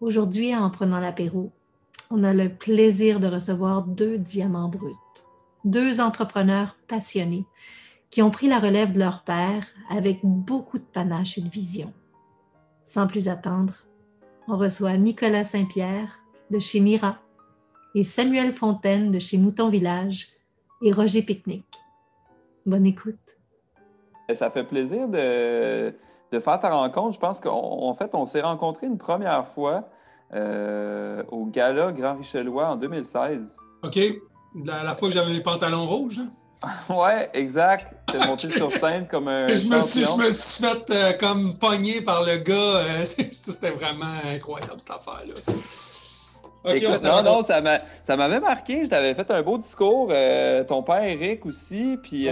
Aujourd'hui, en prenant l'apéro, on a le plaisir de recevoir deux diamants bruts, deux entrepreneurs passionnés qui ont pris la relève de leur père avec beaucoup de panache et de vision. Sans plus attendre, on reçoit Nicolas Saint-Pierre de chez Mira et Samuel Fontaine de chez Mouton Village et Roger Picnic. Bonne écoute. Ça fait plaisir de, de faire ta rencontre. Je pense qu'en fait, on s'est rencontrés une première fois euh, au Gala Grand Richelois en 2016. OK. La, la fois que j'avais mes pantalons rouges. Hein? ouais, exact. T'es monté sur scène comme un. Je me, suis, je me suis fait euh, comme pogné par le gars. Euh, c'était vraiment incroyable cette affaire-là. Okay, non, non, ça m'avait marqué. Je t'avais fait un beau discours. ton père Eric aussi. Puis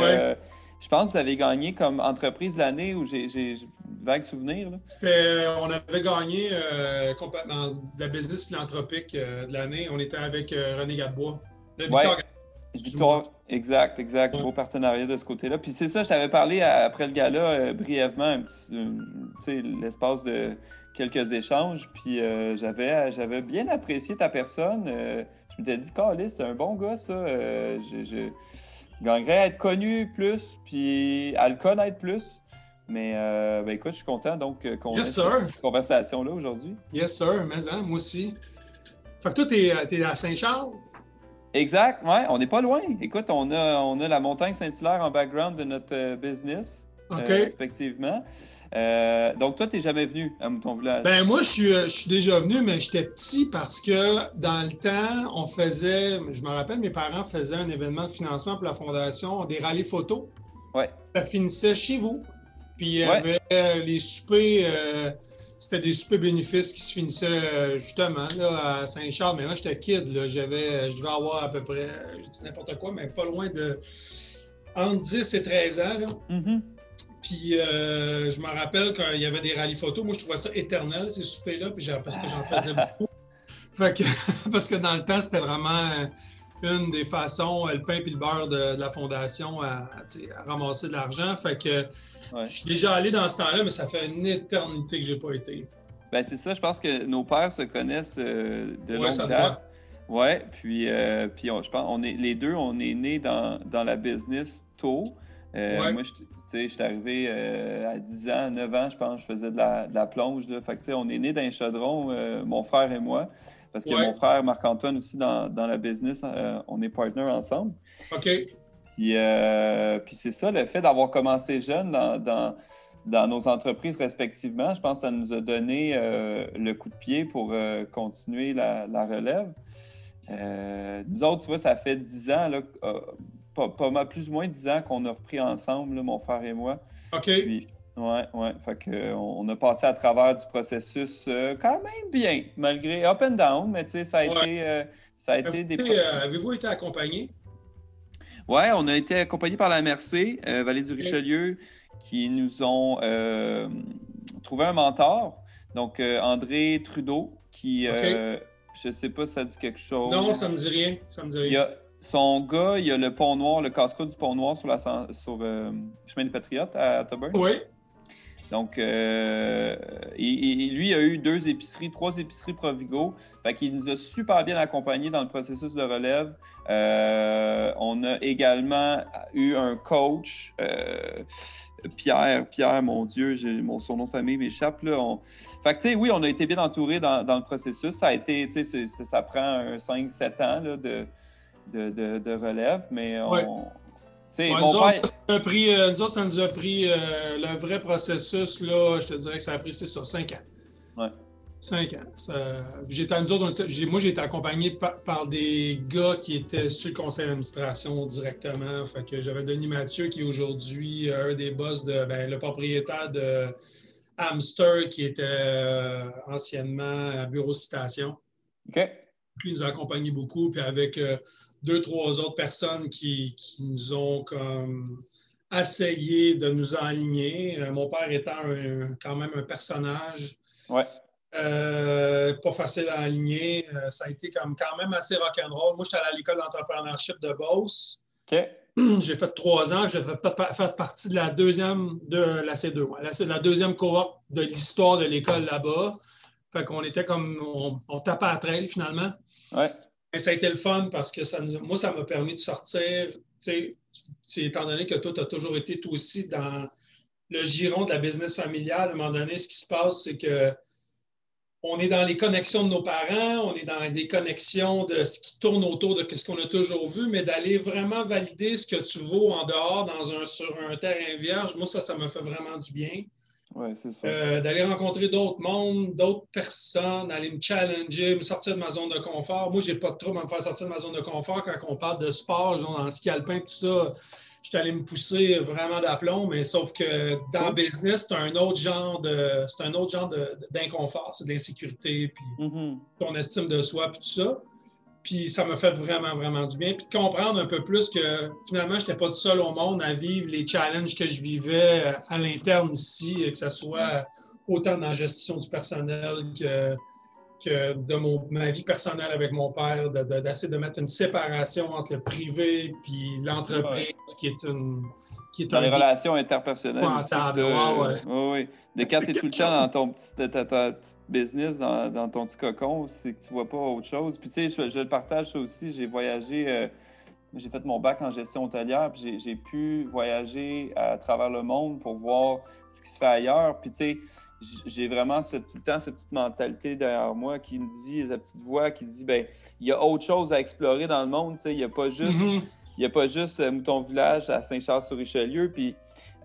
je pense que vous avez gagné comme entreprise de l'année où j'ai vague souvenir. Euh, on avait gagné euh, dans la business philanthropique euh, de l'année. On était avec René Gadebois. Victor, exact, exact. Beau partenariat de ce côté-là. Puis c'est ça, je t'avais parlé après le gala brièvement, l'espace de quelques échanges. Puis j'avais, j'avais bien apprécié ta personne. je m'étais dit, Carlis, c'est un bon gars, ça. je gagnerais à être connu plus, puis à le connaître plus. Mais euh, ben écoute, je suis content donc euh, qu'on ait cette conversation-là aujourd'hui. Yes, sir. Mais hein, moi aussi. Fait que toi, t'es es à Saint-Charles? Exact, ouais, on n'est pas loin. Écoute, on a, on a la montagne Saint-Hilaire en background de notre euh, business, respectivement. Donc, toi, tu n'es jamais venu à Mouton Village? Ben, moi, je suis, je suis déjà venu, mais j'étais petit parce que dans le temps, on faisait, je me rappelle, mes parents faisaient un événement de financement pour la fondation, des rallyes photos. Ouais. Ça finissait chez vous. Puis il y avait euh, les soupers, euh, c'était des soupers bénéfices qui se finissaient euh, justement là, à Saint-Charles. Mais moi, j'étais kid, là, j'avais, je devais avoir à peu près, je dis n'importe quoi, mais pas loin de entre 10 et 13 ans. Là. Mm-hmm. Puis je me rappelle qu'il y avait des rallyes photos. Moi, je trouvais ça éternel, ces soupers-là, puis parce que j'en faisais beaucoup. Fait que, parce que dans le temps, c'était vraiment une des façons, le pain et le beurre de, la fondation à, à ramasser de l'argent. Fait que je suis déjà allé dans ce temps-là, mais ça fait une éternité que j'ai pas été. Ben, c'est ça, je pense que nos pères se connaissent euh, de ouais, longue date. Oui, puis, euh, puis je pense on est, les deux, on est nés dans, dans la business tôt. Euh, moi, je suis arrivé à 10 ans, 9 ans, je pense, je faisais de la, de la plonge. Là. Fait que, on est nés dans un chaudron, mon frère et moi. Parce que mon frère Marc-Antoine aussi dans, dans, la business, on est partners ensemble. OK. Euh, puis, c'est ça, le fait d'avoir commencé jeune dans, dans, nos entreprises respectivement, je pense que ça nous a donné euh, le coup de pied pour euh, continuer la, relève. nous autres, tu vois, ça fait dix ans, là, pas, mal, plus ou moins dix ans qu'on a repris ensemble, mon frère et moi. OK. Puis, ouais, ouais. Fait que, on, a passé à travers du processus quand même bien, malgré up and down, mais tu sais, ça a été. ça a été des... Avez-vous été accompagné? Oui, on a été accompagné par la MRC, euh, Vallée du Richelieu, qui nous ont euh, trouvé un mentor. Donc, euh, André Trudeau, qui, je ne sais pas si ça dit quelque chose. Non, ça ne me dit rien. Ça me dit rien. Son gars, il y a le pont noir, le casse-croûte du pont noir sur, la, sur Chemin des Patriotes à Toburn. Oui. Donc, euh, lui a eu deux épiceries, trois épiceries Provigo. Fait qu'il nous a super bien accompagnés dans le processus de relève. Euh, on a également eu un coach, euh, Pierre, Pierre, mon Dieu, mon, son nom de famille m'échappe. Là. Fait que, tu sais, oui, on a été bien entourés dans, le processus. Ça a été, tu sais, ça prend 5-7 ans là, de, de, de, relève, mais on nous, autres, ça pris, euh, nous, autres, ça nous a pris euh, le vrai processus, là, je te dirais que ça a pris sur 5 ans. Ouais. 5 ans. moi, j'ai été accompagné par, des gars qui étaient sur le conseil d'administration directement. Fait que j'avais Denis Mathieu, qui est aujourd'hui un des boss de ben, le propriétaire de Hamster, qui était anciennement à Bureau Citation. OK. il nous a accompagnés beaucoup. Puis avec deux, trois autres personnes qui, nous ont comme essayé de nous enligner. Euh, mon père étant quand même un personnage. Euh, pas facile à aligner. Euh, ça a été comme quand même assez rock'n'roll. Moi, j'étais à l'école d'entrepreneurship de Beauce. J'ai fait trois ans. J'ai fait, partie de la deuxième de la C2. La, la deuxième cohorte de l'histoire de l'école là-bas. Fait qu'on était comme, on, tapait à trail finalement. Ouais. Ça a été le fun parce que ça moi, ça m'a permis de sortir, étant donné que toi, tu as toujours été toi aussi dans le giron de la business familiale, à un moment donné, ce qui se passe, c'est que on est dans les connexions de nos parents, on est dans des connexions de ce qui tourne autour de ce qu'on a toujours vu, mais d'aller vraiment valider ce que tu vaux en dehors dans un, sur un terrain vierge, moi, ça, ça me fait vraiment du bien. Oui, c'est ça. Euh, d'aller rencontrer d'autres mondes, d'autres personnes, d'aller me challenger, me sortir de ma zone de confort. Moi, j'ai pas de trouble à me faire sortir de ma zone de confort quand on parle de sport, genre dans le ski alpin, tout ça je suis allé me pousser vraiment d'aplomb, mais sauf que dans le business, c'est un autre genre de c'est un autre genre d'inconfort, c'est de l'insécurité, puis mm-hmm. ton estime de soi, puis tout ça. Puis ça m'a fait vraiment, vraiment du bien. Puis de comprendre un peu plus que finalement, je n'étais pas tout seul au monde à vivre les challenges que je vivais à l'interne ici, que ce soit autant dans la gestion du personnel que que de mon, ma vie personnelle avec mon père, d'essayer de, mettre une séparation entre le privé et l'entreprise, qui est une. Qui est dans les relations interpersonnelles. de, oui, De quand tu es tout le temps dans ton petit, ta, business, dans, ton petit cocon, c'est que tu vois pas autre chose. Puis tu sais, je, le partage ça aussi. J'ai voyagé. Euh, j'ai fait mon bac en gestion hôtelière, puis j'ai pu voyager à travers le monde pour voir ce qui se fait ailleurs. Puis, tu sais, j'ai vraiment tout le temps cette petite mentalité derrière moi qui me dit, cette petite voix qui dit, ben il y a autre chose à explorer dans le monde. Il n'y a pas juste, mm-hmm. il y a pas juste euh, Mouton Village à Saint-Charles-sur-Richelieu. Puis,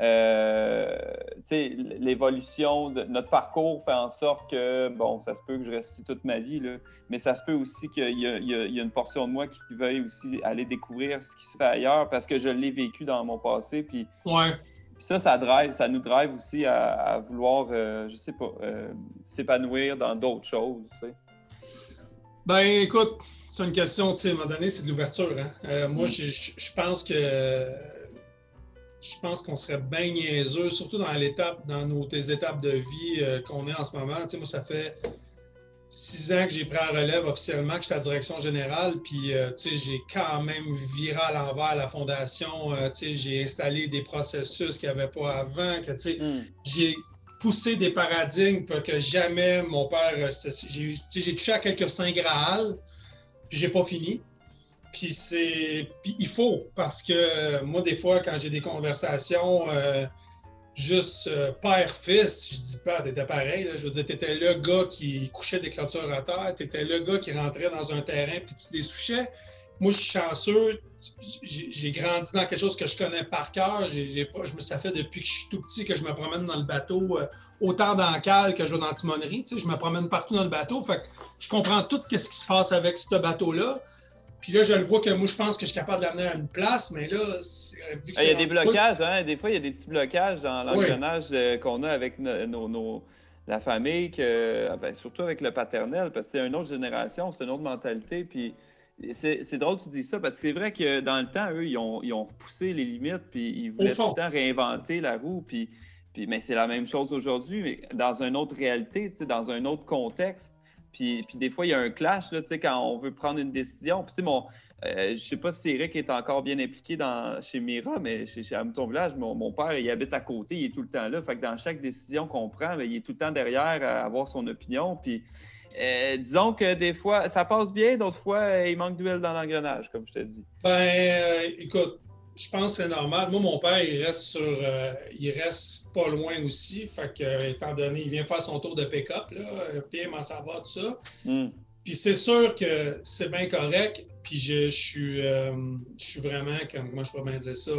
euh, l'évolution de notre parcours fait en sorte que, bon, ça se peut que je reste ici toute ma vie, là, mais ça se peut aussi qu'il y, y, a une portion de moi qui veuille aussi aller découvrir ce qui se fait ailleurs parce que je l'ai vécu dans mon passé. Puis, ouais ça, ça, drive, ça nous drive aussi à, vouloir, euh, je sais pas, euh, s'épanouir dans d'autres choses. Tu sais. Ben, écoute, c'est une question, tu sais, à un moment donné, c'est de l'ouverture. Hein? Euh, moi, mm. je pense que je pense qu'on serait bien niaiseux, surtout dans l'étape, dans nos étapes de vie qu'on est en ce moment. Tu sais, moi, ça fait six ans que j'ai pris la relève officiellement, que j'étais à la direction générale, puis euh, j'ai quand même viré à l'envers la fondation. Euh, j'ai installé des processus qu'il n'y avait pas avant. Que, mm. J'ai poussé des paradigmes pour que jamais mon père. Euh, j'ai touché à quelques saints Graal, puis j'ai pas fini. Puis c'est. il faut, parce que moi, des fois, quand j'ai des conversations juste euh, père-fils, je dis pas, t'étais pareil. je veux dire, t'étais le gars qui couchait des clôtures à terre, t'étais le gars qui rentrait dans un terrain puis tu les souchais. Moi, je suis chanceux. J'ai grandi dans quelque chose que je connais par cœur. Je me, ça fait depuis que je suis tout petit que je me promène dans le bateau, euh, autant dans le cale que je vais dans la timonerie. Je me promène partout dans le bateau. Fait que je comprends tout ce qui se passe avec ce bateau-là. Puis là, je le vois que moi, je pense que je suis capable de l'amener à une place, mais là, euh, vu que ah, Il y a des blocages, hein? Des fois, il y a des petits blocages dans l'engrenage euh, qu'on a avec nos, la famille, que, ah, ben, surtout avec le paternel, parce que c'est une autre génération, c'est une autre mentalité. Puis c'est drôle que tu dis ça, parce que c'est vrai que dans le temps, eux, ils ont, ils ont poussé les limites, puis ils voulaient tout le temps réinventer la roue. Puis, puis mais c'est la même chose aujourd'hui, mais dans une autre réalité, dans un autre contexte. Puis, des fois, il y a un clash là, quand on veut prendre une décision. Puis, mon, euh, je sais pas si Eric est encore bien impliqué dans, chez Mira, mais chez, chez Village, mon, père, il habite à côté, il est tout le temps là. Fait que dans chaque décision qu'on prend, ben, il est tout le temps derrière à avoir son opinion. Puis, euh, disons que des fois, ça passe bien, d'autres fois, il manque d'huile dans l'engrenage, comme je te dis. Ben, euh, écoute, je pense que c'est normal. Moi, mon père, il reste sur. Euh, il reste pas loin aussi. Fait que, étant donné, il vient faire son tour de pick-up, là. Pierre m'en ça va, tout ça. Hmm. Puis c'est sûr que c'est bien correct. Puis je, suis, euh, je suis vraiment, comme, comment je peux bien dire ça,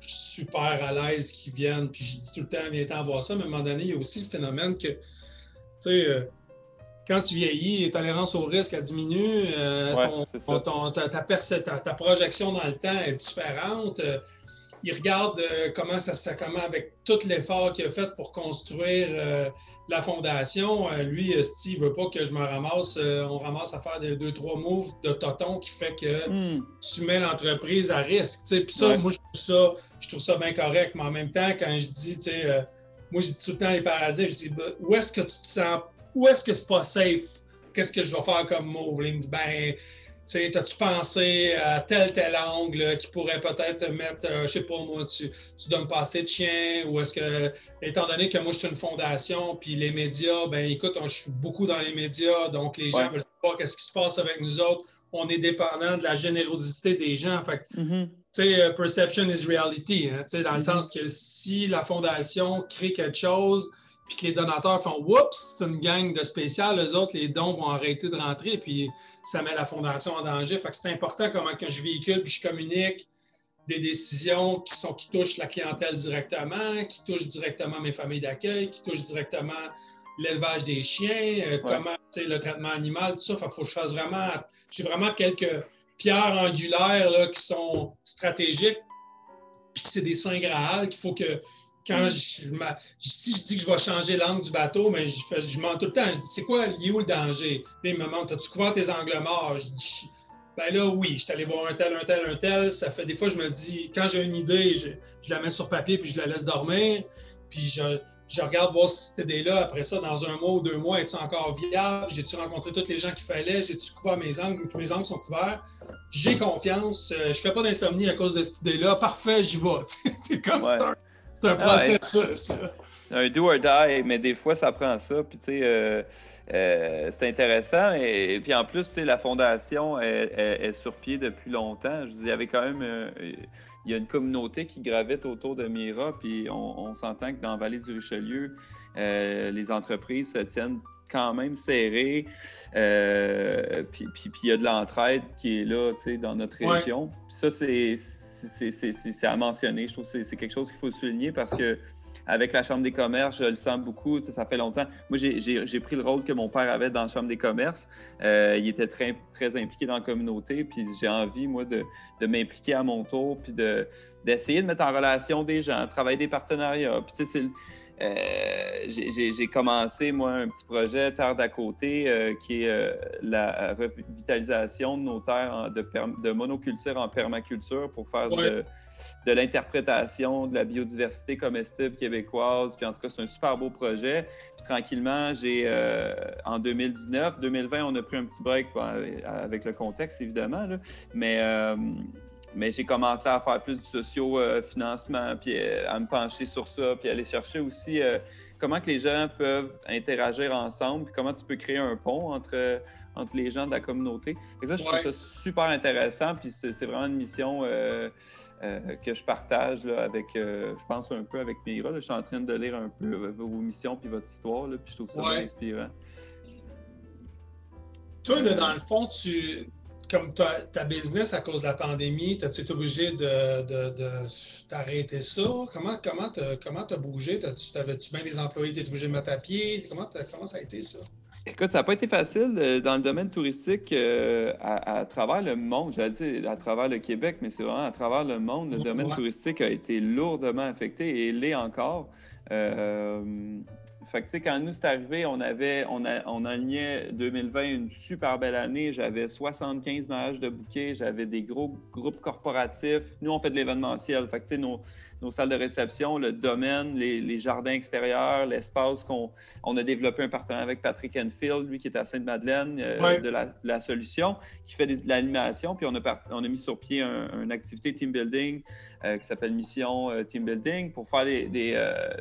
je suis super à l'aise qu'ils viennent. Puis je dis tout le temps, viens-t'en voir ça. Mais à un moment donné, il y a aussi le phénomène que, tu sais, euh, quand tu vieillis, ta tolérance au risque a diminue, euh, ta, projection dans le temps est différente. Euh, il regarde euh, comment ça, ça comment avec tout l'effort qu'il a fait pour construire la fondation. lui, Steve veut pas que je me ramasse, on ramasse à faire des deux, trois moves de toton qui fait que hmm. tu mets l'entreprise à risque. Puis ça, moi, je trouve ça, je trouve ça bien correct. Mais en même temps, quand je dis, moi, je dis tout le temps les paradis, je dis, bah, où est-ce que tu te sens où est-ce que c'est pas safe? Qu'est-ce que je vais faire comme move? il me dit, ben, sais, as-tu pensé à tel, tel angle qui pourrait peut-être mettre, je je sais pas moi, tu, tu donnes pas assez de chiens ou est-ce que, étant donné que moi, je suis une fondation, puis les médias, ben écoute, je suis beaucoup dans les médias, donc les gens veulent savoir qu'est-ce qui se passe avec nous autres. On est dépendant de la générosité des gens. Fait mm-hmm. tu sais, perception is reality, hein, dans le mm-hmm. sens que si la fondation crée quelque chose, puis que les donateurs font Oups, c'est une gang de spécial, les autres, les dons vont arrêter de rentrer, puis ça met la fondation en danger. Fait que c'est important comment que je véhicule puis je communique des décisions qui, sont, qui touchent la clientèle directement, qui touchent directement mes familles d'accueil, qui touchent directement l'élevage des chiens, euh, comment le traitement animal, tout ça. Il faut que je fasse vraiment. J'ai vraiment quelques pierres angulaires là, qui sont stratégiques, puis c'est des saints Graal qu'il faut que quand je, si je dis que je vais changer l'angle du bateau, mais je, fais, je mens tout le temps. Je dis, c'est quoi, il est où le danger? Puis il me demande, as-tu couvert tes angles morts? Je dis, ben là, oui, je suis allé voir un tel, un tel, un tel. Ça fait des fois, je me dis, quand j'ai une idée, je, la mets sur papier puis je la laisse dormir. Puis je, je regarde voir si cette idée-là, après ça, dans un mois ou deux mois, est-ce encore viable? J'ai-tu rencontré tous les gens qu'il fallait? J'ai-tu couvert mes angles? Mes angles sont couverts. J'ai confiance. Euh, je fais pas d'insomnie à cause de cette idée-là. Parfait, j'y vais. c'est comme ça. C'est un ah processus. un do or die, mais des fois, ça prend ça. Puis, tu sais, euh, euh, c'est intéressant. Et, puis, en plus, tu sais, la fondation est, sur pied depuis longtemps. Je dis, il y avait quand même. Euh, il y a une communauté qui gravite autour de Mira, puis on, s'entend que dans la vallée du Richelieu, les entreprises se tiennent quand même serrées. puis, puis, il y a de l'entraide qui est là, tu sais, dans notre région. Puis ça, c'est c'est à mentionner. Je trouve que c'est quelque chose qu'il faut souligner parce que avec la Chambre des commerces, je le sens beaucoup. Ça fait longtemps. Moi, j'ai pris le rôle que mon père avait dans la Chambre des commerces. Euh, il était très, très impliqué dans la communauté. Puis j'ai envie, moi, de, de m'impliquer à mon tour, puis d'essayer de, mettre en relation des gens, travailler des partenariats. Puis, tu euh, j'ai commencé, moi, un petit projet Terre d'à côté, euh, qui est euh, la revitalisation de nos terres de, de, monoculture en permaculture pour faire de, de l'interprétation de la biodiversité comestible québécoise. Puis en tout cas, c'est un super beau projet. Puis tranquillement, j'ai en 2019, 2020, on a pris un petit break avec le contexte, évidemment, là, mais mais j'ai commencé à faire plus du socio-financement, puis euh, à me pencher sur ça, puis aller chercher aussi euh, comment que les gens peuvent interagir ensemble, puis comment tu peux créer un pont entre, entre les gens de la communauté. Et ça, je trouve ça super intéressant, puis c'est vraiment une mission euh, que je partage avec, je pense un peu avec Mira. Je suis en train de lire un peu vos missions puis votre histoire, puis je trouve ça ouais. inspirant. Toi, dans le fond, tu comme ta, ta, business à cause de la pandémie, as-tu été obligé de, t'arrêter ça? Comment comment comment t'as bougé? T'avais-tu bien les employés, t'es obligé de mettre à pied? Comment, comment ça a été ça? Écoute, ça n'a pas été facile euh, dans le domaine touristique euh, à, travers le monde. J'allais dire à travers le Québec, mais c'est vraiment à travers le monde. Le domaine touristique a été lourdement affecté et l'est encore. Euh, fait que, quand nous, c'est arrivé, on avait, on, a, on alignait 2020 une super belle année. J'avais 75 mariages de bouquets, j'avais des gros groupes corporatifs. Nous, on fait de l'événementiel. Fait que, nos, nos salles de réception, le domaine, les, jardins extérieurs, l'espace qu'on on a développé un partenariat avec Patrick Enfield, lui qui est à Sainte-Madeleine euh, de la, solution, qui fait de l'animation. Puis on a, on a mis sur pied une activité team building euh, qui s'appelle Mission euh, Team Building pour faire des,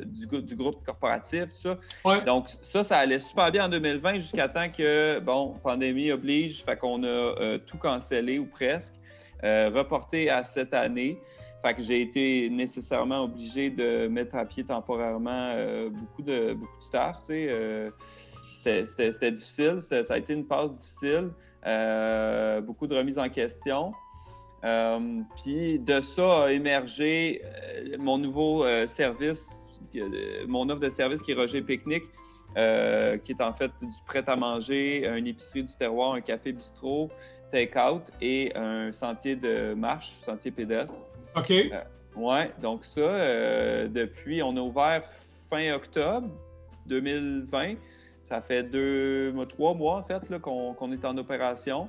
du, du, groupe corporatif, tout ça. Donc ça, ça allait super bien en 2020 jusqu'à temps que, bon, pandémie oblige, fait qu'on a tout cancellé ou presque, reporté à cette année. Fait que j'ai été nécessairement obligé de mettre à pied temporairement euh, beaucoup, de, beaucoup de staff. Euh, c'était difficile, ça a été une passe difficile, euh, beaucoup de remises en question. puis de ça a émergé mon nouveau service, mon offre de service qui est Roger Picnic, qui est en fait du prêt-à-manger, une épicerie du terroir, un café bistrot, take-out et un sentier de marche, sentier pédestre. OK. Euh, oui, donc ça, euh, depuis, on a ouvert fin octobre 2020. Ça fait deux, trois mois, en fait, qu'on est en opération.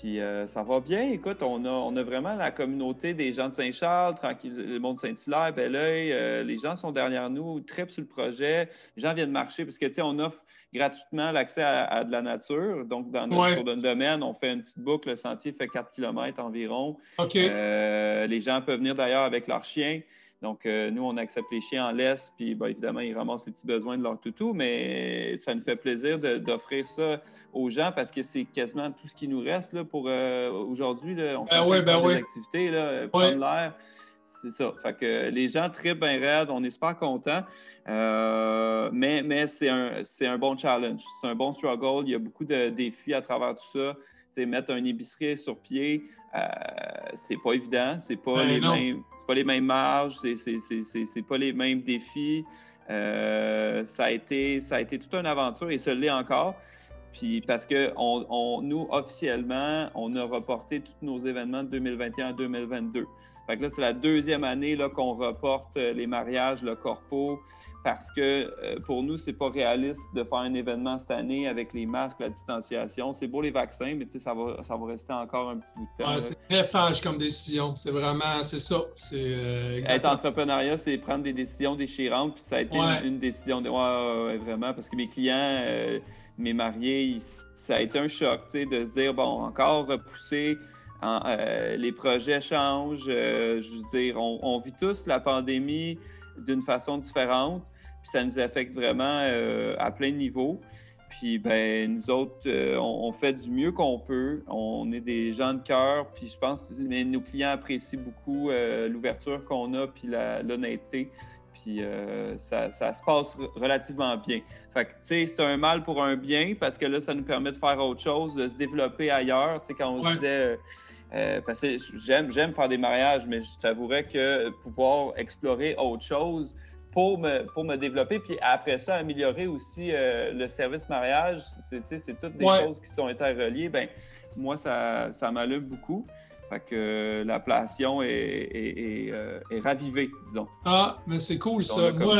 Puis euh, ça va bien. Écoute, on a, on a vraiment la communauté des gens de Saint-Charles, tranquille, le monde de Saint-Hilaire, Belleuil. Euh, les gens sont derrière nous, très sur le projet. Les gens viennent marcher parce que, tu sais, on offre gratuitement l'accès à, de la nature. Donc, dans notre, sur notre domaine, on fait une petite boucle. Le sentier fait 4 km environ. OK. Euh, les gens peuvent venir d'ailleurs avec leurs chiens. Donc, euh, nous, on accepte les chiens en laisse, puis ben, évidemment, ils ramassent les petits besoins de leur toutou, mais ça nous fait plaisir d'offrir ça aux gens parce que c'est quasiment tout ce qui nous reste là, pour euh, aujourd'hui. On fait ben ben des activités, là, prendre l'air. C'est ça. Fait que les gens très bien raides, on est super contents. Euh, mais mais c'est un, un bon challenge. C'est un bon struggle. Il y a beaucoup de défis à travers tout ça. Mettre un épicerie sur pied, euh, c'est pas évident. C'est pas, ben les mêmes, pas les mêmes marges, c'est pas les mêmes défis. Euh, ça, a été, ça a été toute une aventure et ce l'est encore. Puis parce que on, nous, officiellement, on a reporté tous nos événements de 2021 à 2022. Fait que là, c'est la deuxième année qu'on reporte les mariages, le corpo, parce que euh, pour nous, c'est pas réaliste de faire un événement cette année avec les masques, la distanciation. C'est beau les vaccins, mais ça va, ça va rester encore un petit bout de temps. c'est très sage comme décision. C'est vraiment, c'est ça. C'est, euh, Être entrepreneuriat, c'est prendre des décisions déchirantes, puis ça a été une, décision de, ouais, vraiment, parce que mes clients, euh, mes mariés, ça a été un choc, de se dire, bon, encore repousser. les projets changent. je veux dire, on vit tous la pandémie d'une façon différente. Puis ça nous affecte vraiment euh, à plein niveau. Puis ben nous autres, euh, on, fait du mieux qu'on peut. On est des gens de cœur. Puis je pense que nos clients apprécient beaucoup euh, l'ouverture qu'on a puis l'honnêteté. Puis ça, ça, se passe relativement bien. Fait que, tu sais, c'est un mal pour un bien parce que là, ça nous permet de faire autre chose, de se développer ailleurs. Tu sais, quand on se disait... parce que j'aime, j'aime faire des mariages, mais je t'avouerais que pouvoir explorer autre chose, pour me, pour me développer. Puis après ça, améliorer aussi euh, le service mariage. C'est toutes des choses qui sont interreliées. Ben, moi, ça, ça m'allume beaucoup. Fait que euh, la passion est, est, euh, est, ravivée, disons. Ah, mais c'est cool ça. Moi,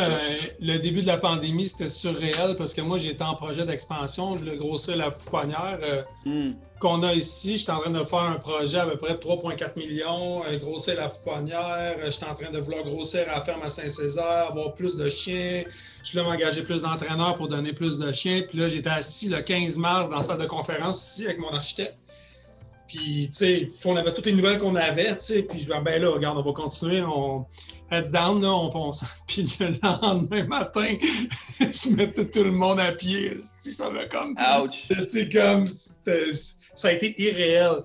le début de la pandémie, c'était surréel parce que moi, j'étais en projet d'expansion. Je le grossais la pouponnière hmm. qu'on a ici. J'étais en train de faire un projet à peu près de 3,4 millions, grossir la pouponnière. J'étais en train de vouloir grossir à la ferme à Saint-Césaire, avoir plus de chiens. Je voulais m'engager plus d'entraîneurs pour donner plus de chiens. Puis là, j'étais assis le 15 mars dans la salle de conférence ici avec mon architecte. Puis, tu sais, on avait toutes les nouvelles qu'on avait, tu sais, puis je ben là, regarde, on va continuer, on heads down, là, on fonce. Puis le lendemain matin, je mettais tout le monde à pied, ça va comme... Tu sais, comme, ça a été irréel.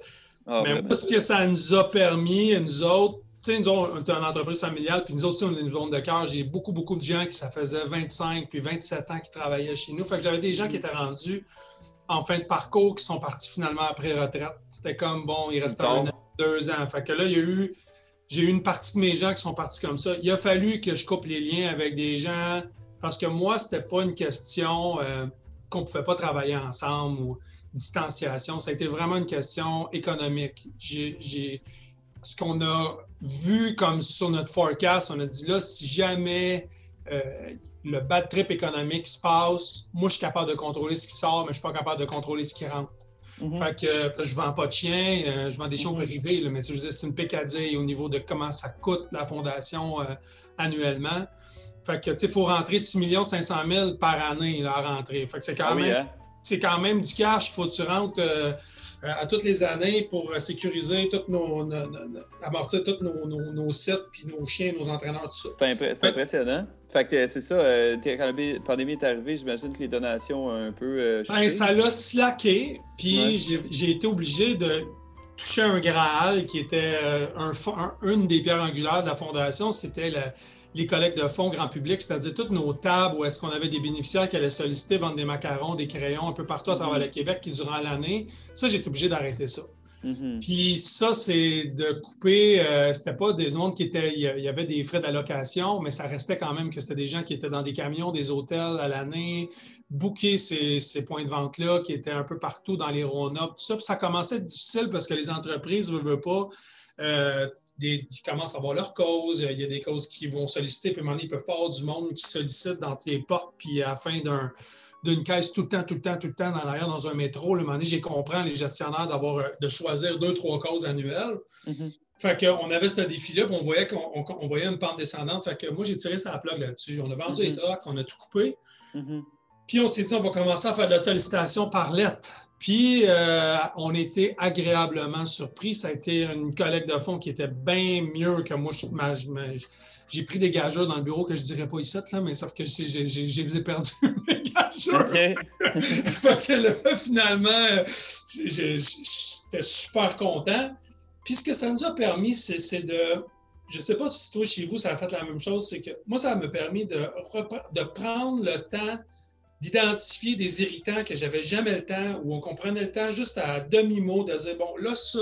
Ah, Mais moi, ce que ça nous a permis, nous autres, tu sais, nous, on est une entreprise familiale, puis nous autres, on est une zone de cœur. J'ai beaucoup, beaucoup de gens qui, ça faisait 25 puis 27 ans qui travaillaient chez nous. Fait que j'avais des gens qui étaient rendus en fin de parcours qui sont partis finalement après retraite. C'était comme, bon, il restait un an, deux ans. Fait que là, il y a eu, j'ai eu une partie de mes gens qui sont partis comme ça. Il a fallu que je coupe les liens avec des gens parce que moi, c'était pas une question euh, qu'on pouvait pas travailler ensemble ou distanciation. Ça a été vraiment une question économique. J'ai, ce qu'on a vu comme sur notre forecast, on a dit là, si jamais euh, le bad trip économique se passe, moi, je suis capable de contrôler ce qui sort, mais je ne suis pas capable de contrôler ce qui rentre. Mhm. Fait que je vends pas de chiens, euh, je vends des chiens mhm. privés, mais je c'est une pécadille au niveau de comment ça coûte la fondation euh, annuellement. Fait que, tu sais, il faut rentrer 6 500 000 par année à rentrer. Fait que c'est quand, ah même, hein? quand même du cash. Il faut que tu rentres euh, à toutes les années pour euh, sécuriser toutes nos, amortir tous nos, sites, puis nos chiens, nos entraîneurs, tout ça. C'est impressionnant. Fait que c'est ça, euh, quand la pandémie est arrivée, j'imagine que les donations ont un peu ben, ça l'a slacké, puis j'ai été obligé de toucher un Graal qui était un, une des pierres angulaires de la fondation, c'était la les collectes de fonds grand public, c'est-à-dire toutes nos tables où est-ce qu'on avait des bénéficiaires qui allaient solliciter, vendre des macarons, des crayons un peu partout à travers mhm. le Québec qui, durant l'année, ça, j'ai été obligé d'arrêter ça. Mhm. Puis ça, c'est de couper, euh, c'était pas des zones qui étaient, il y avait des frais d'allocation, mais ça restait quand même que c'était des gens qui étaient dans des camions, des hôtels à l'année, booker ces, ces, points de vente-là qui étaient un peu partout dans les Rona, tout ça. Puis ça commençait à être difficile parce que les entreprises ne veulent pas. Euh, qui commencent à avoir leur cause. Il y a des causes qui vont solliciter, puis à un moment donné, ils ne peuvent pas avoir du monde qui sollicite dans tes portes, puis à la fin d'un d'une caisse tout le temps, tout le temps, tout le temps dans l'arrière dans un métro. Le moment donné, j'ai compris les gestionnaires d'avoir euh, de choisir deux, trois causes annuelles. Mhm. Fait qu'on avait ce défi-là, puis on voyait qu'on voyait une pente descendante. Fait que moi, j'ai tiré sa plug là-dessus. On a vendu les Mhm. trucks, on a tout coupé. Mhm. Puis on s'est dit, on va commencer à faire de la sollicitation par lettre. Puis euh, on était agréablement surpris. Ça a été une collecte de fonds qui était bien mieux que moi. J'ai pris des gageurs dans le bureau que je dirais pas ici, là, mais sauf que j'ai- perdu mes gageurs. Que là, finalement, euh, j'étais super content. Puis ce que ça nous a permis, c'est de. Je sais pas si toi, chez vous, ça a fait la même chose. C'est que moi, ça m'a permis de prendre le temps d'identifier des irritants que j'avais jamais le temps, où on comprenait le temps juste à demi-mot, de dire, bon, là, ça,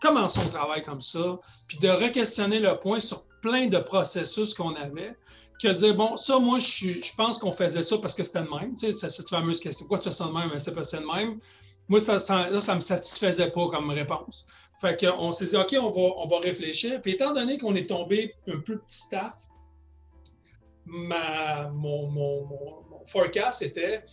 commençons le travail comme ça, puis de re-questionner le point sur plein de processus qu'on avait, que de dire, bon, ça, moi, je, je pense qu'on faisait ça parce que c'était le même. Tu sais, cette- fameuse question, pourquoi tu fais ça de même? C'est que c'est le même. Moi, ça, ça, ça me satisfaisait pas comme réponse. Fait qu'on s'est dit, OK, on va, on va réfléchir. Puis étant donné qu'on est tombé un peu petit staff, ma, mon, mon- mon forecast était,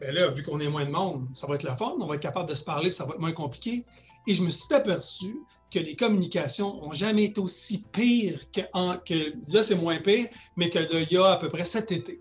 ben là, vu qu'on est moins de monde, ça va être la fun, on va être capable de se parler, ça va être moins compliqué. Et je me suis aperçu que les communications n'ont jamais été aussi pires que, en- que là, c'est moins pire, mais que de, il y a à peu près cet été.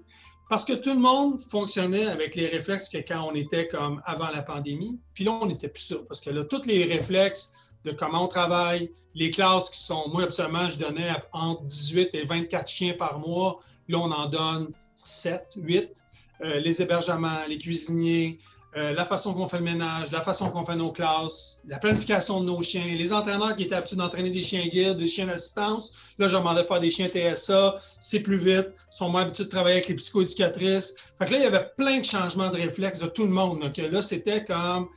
Parce que tout le monde fonctionnait avec les réflexes que quand on était comme avant la pandémie. Puis là, on n'était plus ça. Parce que là, tous les réflexes de comment on travaille, les classes qui sont, moi, absolument, je donnais entre 18 et 24 chiens par mois. Là, on en donne 7, 8. Euh, les hébergements, les cuisiniers, euh, la façon qu'on fait le ménage, la façon qu'on fait nos classes, la planification de nos chiens, les entraîneurs qui étaient habitués d'entraîner des chiens guides, des chiens d'assistance. Là, je demandais de faire des chiens TSA, c'est plus vite, ils sont moins habitués de travailler avec les psychoéducatrices. Fait que là, il y avait plein de changements de réflexes de tout le monde. Donc là, c'était comme.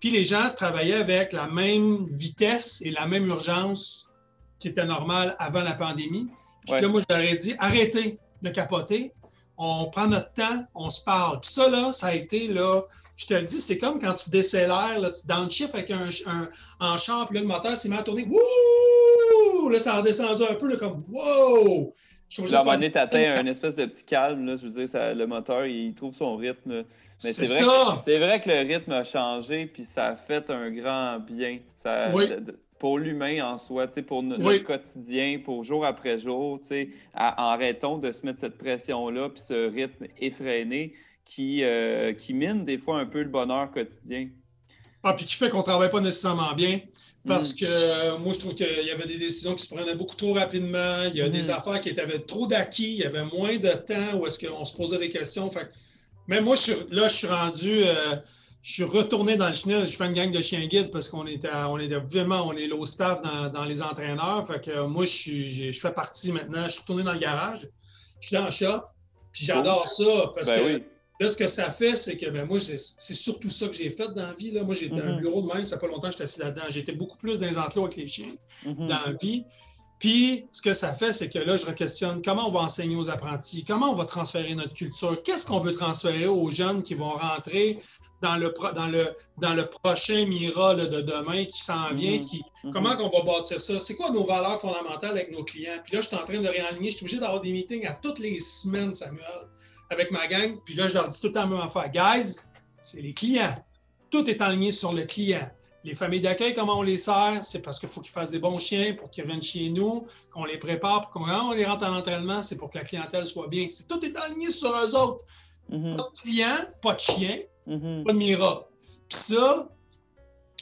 Puis les gens travaillaient avec la même vitesse et la même urgence qui était normale avant la pandémie. Puis Ouais. là, moi, je leur ai dit arrêtez de capoter, on prend notre temps, on se parle. Puis ça, là, ça a été là. Je te le dis, c'est comme quand tu décélères, là, tu downshift avec un, un, en char, puis là, le moteur s'est mis à tourner. Wouh! Là, ça a redescendu un peu, là, comme wow! Je à un moment donné, t'atteins un espèce de petit calme. Là, je veux dire, ça- le moteur, il trouve son rythme. Mais C'est vrai, que- c'est vrai que le rythme a changé, puis ça a fait un grand bien. Ça, Oui. de- de- pour l'humain en soi, pour no- Oui. notre quotidien, pour jour après jour. à- Arrêtons de se mettre cette pression-là, puis ce rythme effréné qui, euh, qui mine des fois un peu le bonheur quotidien. Ah, puis qui fait qu'on ne travaille pas nécessairement bien. Parce Mm. que euh, moi, je trouve qu'il y avait des décisions qui se prenaient beaucoup trop rapidement. Il y a des Mm. affaires qui avaient trop d'acquis. Il y avait moins de temps où est-ce qu'on se posait des questions. Fait que- même moi, je suis, là, je suis rendu. euh, je suis retourné dans le chenil. Je fais une gang de chiens guides parce qu'on était, on était vraiment, on est low staff dans, dans les entraîneurs. Fait que euh, moi, je, suis, j'ai- je fais partie maintenant. Je suis retourné dans le garage. Je suis dans le shop. Puis j'adore ça parce Ben que oui. Là, ce que ça fait, c'est que ben, moi, c'est surtout ça que j'ai fait dans la vie. Là. Moi, j'étais un Mhm. bureau de même, ça fait pas longtemps que j'étais assis là-dedans. J'étais beaucoup plus dans les enclos avec les chiens Mhm. dans la vie. Puis, ce que ça fait, c'est que là, je questionne comment on va enseigner aux apprentis, comment on va transférer notre culture, qu'est-ce qu'on veut transférer aux jeunes qui vont rentrer dans le, pro- dans le, dans le prochain Mira là, de demain qui s'en vient, Mhm. qui, Mhm. Comment qu'on va bâtir ça? C'est quoi nos valeurs fondamentales avec nos clients? Puis là, je suis en train de réaligner. Je suis obligé d'avoir des meetings à toutes les semaines, Samuel, avec ma gang. Puis là, je leur dis tout le temps la même affaire. Guys, c'est les clients. Tout est aligné sur le client. Les familles d'accueil, comment on les sert? C'est parce qu'il faut qu'ils fassent des bons chiens pour qu'ils reviennent chez nous, qu'on les prépare pour qu'on on les rentre en entraînement, c'est pour que la clientèle soit bien. Tout est aligné sur eux autres. Mhm. Pas de clients, pas de chiens, Mhm. pas de Mira. Puis ça,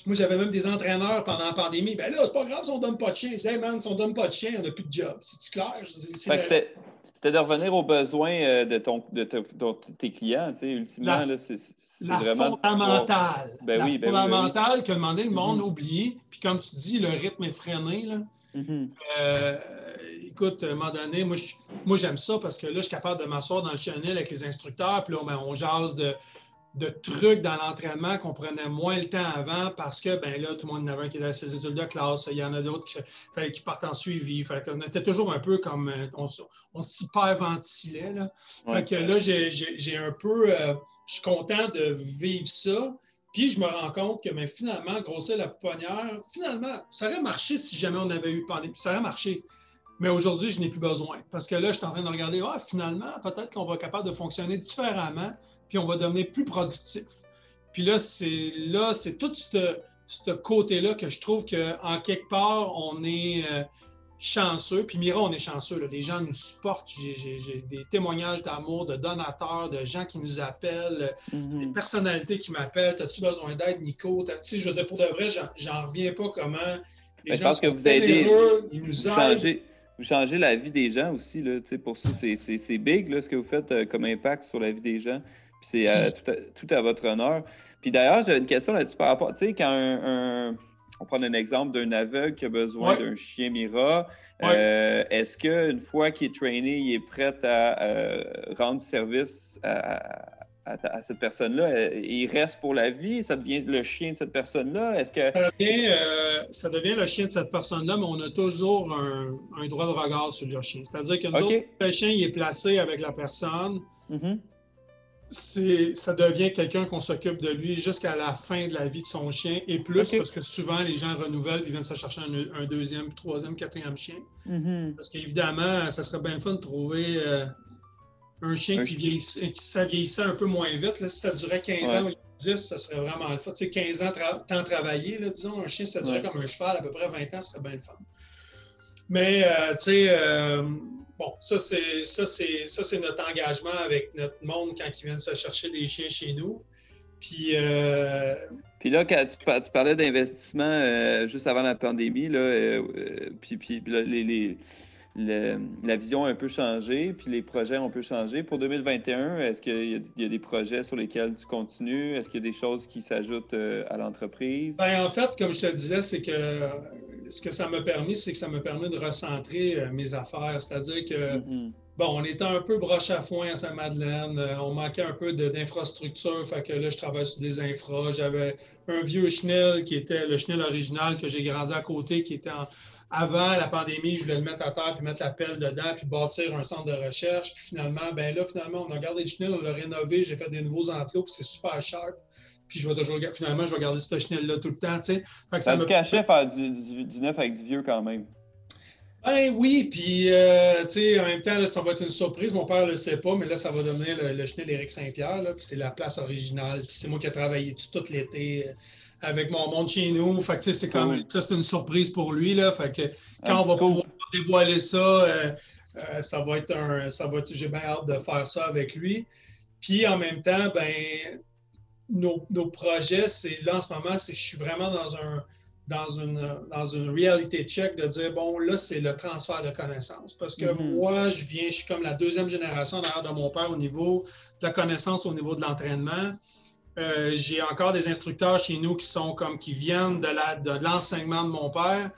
moi, j'avais même des entraîneurs pendant la pandémie. Ben là, c'est pas grave si on donne pas de chien. Je dis, hey man, si on donne pas de chien, on n'a plus de job. C'est-tu clair? C'est c'était- C'était de revenir aux besoins euh, de, ton, de, te- de tes clients, tu sais, ultimement. La- là, c'est c'est la vraiment fondamentale. Ben la oui, ben oui, ben oui. que donné, le monde Mhm. oublie. Puis comme tu dis, le rythme est freiné. Là. Mhm. Euh, écoute, à un moment donné, moi, je- moi, j'aime ça parce que là, je suis capable de m'asseoir dans le chenil avec les instructeurs, puis là, ben, on jase de, de trucs dans l'entraînement qu'on prenait moins le temps avant parce que, ben là, tout le monde en avait un qui était à ses études de classe, il y en a d'autres qui, fallait qu'ils partent en suivi. Fait qu'on était toujours un peu comme, euh, on, on s'hyperventilait, là. Ouais. Fait que là, j'ai- un peu, euh, je suis content de vivre ça. Puis je me rends compte que ben, finalement, grossir la pouponnière, finalement, ça aurait marché si jamais on avait eu pandémie. Ça aurait marché. Mais aujourd'hui, je n'ai plus besoin. Parce que là, je suis en train de regarder, ah, finalement, peut-être qu'on va être capable de fonctionner différemment, puis on va devenir plus productif. Puis là, c'est là, c'est tout ce, ce côté-là que je trouve qu'en quelque part, on est. Euh, chanceux. Puis Mira, on est chanceux. Les gens nous supportent. J'ai des témoignages d'amour, de donateurs, de gens qui nous appellent, mm-hmm. des personnalités qui m'appellent. As-tu besoin d'aide, Nico? Tu je veux dire, pour de vrai, j'en reviens pas comment les gens je pense que vous aidez, ils nous aident. Vous changez la vie des gens aussi. Là, pour ça, c'est big là, ce que vous faites euh, comme impact sur la vie des gens. Puis c'est euh, tout, à votre honneur. Puis d'ailleurs, j'ai une question là-dessus par rapport, tu sais, quand un on prend un exemple d'un aveugle qui a besoin d'un chien Mira. Euh, est-ce qu'une fois qu'il est trainé, il est prêt à rendre service à, cette personne-là? Euh, il reste pour la vie? Ça devient le chien de cette personne-là? Est-ce que... Ça devient, le chien de cette personne-là, mais on a toujours un, droit de regard sur le chien. C'est-à-dire que le chien il est placé avec la personne. Mm-hmm ça devient quelqu'un qu'on s'occupe de lui jusqu'à la fin de la vie de son chien et plus parce que souvent les gens renouvellent et viennent se chercher un, deuxième, troisième, quatrième chien. Mm-hmm. Parce qu'évidemment, ça serait bien fun de trouver euh, un chien qui, vieillissait, qui un peu moins vite. si ça durait 15 ans ou 10, ça serait vraiment le fun. Tu sais, 15 ans, temps travaillé, là, disons, un chien, ça durait comme un cheval, à peu près 20 ans, ça serait bien le fun. Mais, euh, tu sais, euh, bon, ça, c'est, ça, c'est, ça, c'est notre engagement avec notre monde quand ils viennent se chercher des chiens chez nous. Puis, euh, puis là, quand tu, parlais d'investissement juste avant la pandémie, là, puis, puis les, la vision a un peu changé, puis les projets ont un peu changé. Pour 2021, est-ce qu'il y, a des projets sur lesquels tu continues? Est-ce qu'il y a des choses qui s'ajoutent à l'entreprise? Bien, en fait, comme je te disais, c'est que ce que ça m'a permis, c'est que ça m'a permis de recentrer euh, mes affaires. C'est-à-dire que, mm-hmm. bon, on était un peu broche à foin à Saint-Madeleine, euh, on manquait un peu d'infrastructure, fait que là, je travaille sur des infras. J'avais un vieux chenil qui était le chenil original que j'ai grandi à côté, qui était avant la pandémie, je voulais le mettre à terre, puis mettre la pelle dedans, puis bâtir un centre de recherche. Puis finalement, ben là, finalement, on a gardé le chenil, on l'a rénové, j'ai fait des nouveaux enclos, puis c'est super sharp puis je vais toujours, finalement, je vais garder ce chenil-là tout le temps, tu sais. ça me cachait faire du, neuf avec du vieux quand même. Ben oui, puis euh, tu sais, en même temps, là, ça va être une surprise. Mon père ne le sait pas, mais là, ça va devenir le, chenil Éric Saint-Pierre, puis c'est la place originale, puis c'est moi qui ai travaillé tout, l'été euh, avec mon monde chez nous. Fait que c'est comme ça, c'est une surprise pour lui, là. Fait que quand on va pouvoir dévoiler ça, euh, ça va être un. Ça va j'ai bien hâte de faire ça avec lui. Puis en même temps, ben nos, projets, c'est là en ce moment, c'est je suis vraiment dans un dans une, dans une reality check de dire, bon, là, c'est le transfert de connaissances. Parce que mm-hmm. moi, je viens, je suis comme la deuxième génération derrière de mon père au niveau de la connaissance, au niveau de l'entraînement. Euh, j'ai encore des instructeurs chez nous qui sont comme, qui viennent de, l'enseignement de mon père.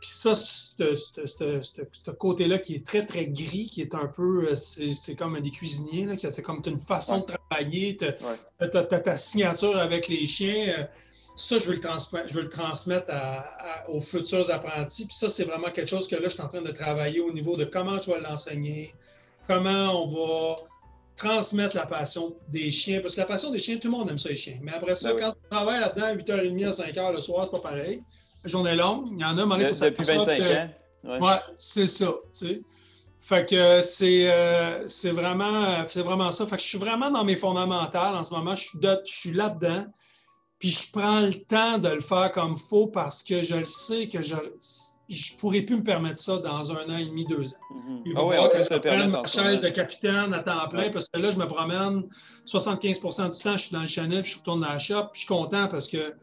Puis ça, ce côté-là qui est très, très gris, qui est un peu, euh, c'est comme des cuisiniers, là, qui a comme une façon de travailler, tu as, ta signature avec les chiens. Euh, ça, je veux le transmettre, je veux le transmettre aux futurs apprentis. Puis ça, c'est vraiment quelque chose que là, je suis en train de travailler au niveau de comment je vais l'enseigner, comment on va transmettre la passion des chiens. Parce que la passion des chiens, tout le monde aime ça, les chiens. Mais après ça, ben quand tu travailles là-dedans à 8h30 à 5h le soir, c'est pas pareil journée longue. Il y en a, mais il faut Depuis 25 ans. Ouais, c'est ça. Tu sais. Fait que c'est euh, vraiment, vraiment ça. Fait que je suis vraiment dans mes fondamentales en ce moment. Je suis, je suis là-dedans. Puis je prends le temps de le faire comme il faut parce que je le sais que je ne pourrais plus me permettre ça dans un an et demi, deux ans. Mm-hmm. Il va ah falloir que je prenne ma chaise de capitaine à temps plein parce que là, je me promène 75% du temps, je suis dans le Chanel, puis je retourne dans la shop, puis je suis content parce que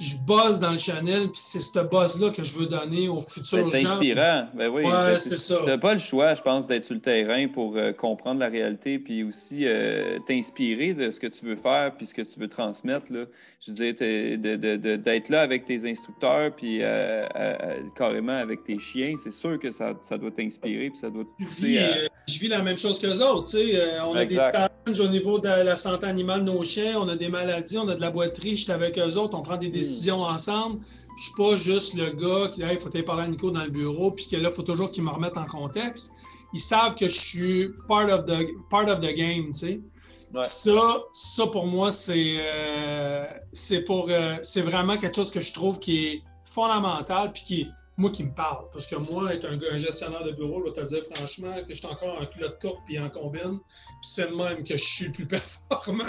je bosse dans le Chanel, puis c'est ce buzz-là que je veux donner aux futurs ben, gens. C'est inspirant. Ben oui. Ouais, c'est ça. Tu n'as pas le choix, je pense, d'être sur le terrain pour euh, comprendre la réalité, puis aussi euh, t'inspirer de ce que tu veux faire, puis ce que tu veux transmettre. Là. Je veux dire, d'être là avec tes instructeurs, puis euh, carrément avec tes chiens, c'est sûr que ça, ça doit t'inspirer, puis ça doit te pousser à... Je vis la même chose que les autres. Tu sais. on a des challenges au niveau de la santé animale de nos chiens, on a des maladies, on a de la boiterie, je suis avec eux autres, on prend des décisions décisions ensemble. Je suis pas juste le gars qui, il faut aller parler à Nico dans le bureau, puis que là, il faut toujours qu'il me remette en contexte. Ils savent que je suis part of the, part of the game, tu sais. Ça, ça, pour moi, c'est euh, pour euh, c'est vraiment quelque chose que je trouve qui est fondamental puis qui est moi qui me parle. Parce que moi, être un, gestionnaire de bureau, je vais te dire franchement, je suis encore en culotte courte puis en combine. C'est le même que je suis le plus performant.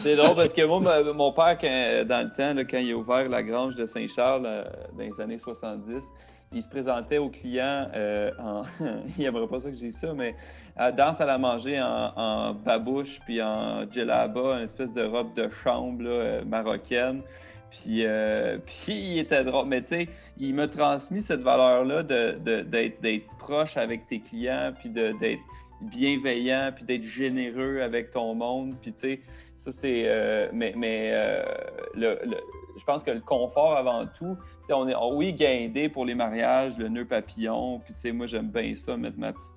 c'est drôle parce que moi, mon père, dans le temps, quand il a ouvert la grange de Saint-Charles euh, dans les années 70, il se présentait aux clients euh, en. il n'aimerait pas ça que je dise ça, mais à danse à la manger en, babouche puis en djellaba, une espèce de robe de chambre euh, marocaine. Puis, euh, puis il était drôle. Mais tu sais, il m'a transmis cette valeur-là d'être de, proche avec tes clients, puis d'être bienveillant, puis d'être généreux avec ton monde. Puis tu sais, ça c'est. Euh, mais mais euh, le, je pense que le confort avant tout, tu sais, on est, oui, guindé pour les mariages, le nœud papillon. Puis tu sais, moi j'aime bien ça, mettre ma petite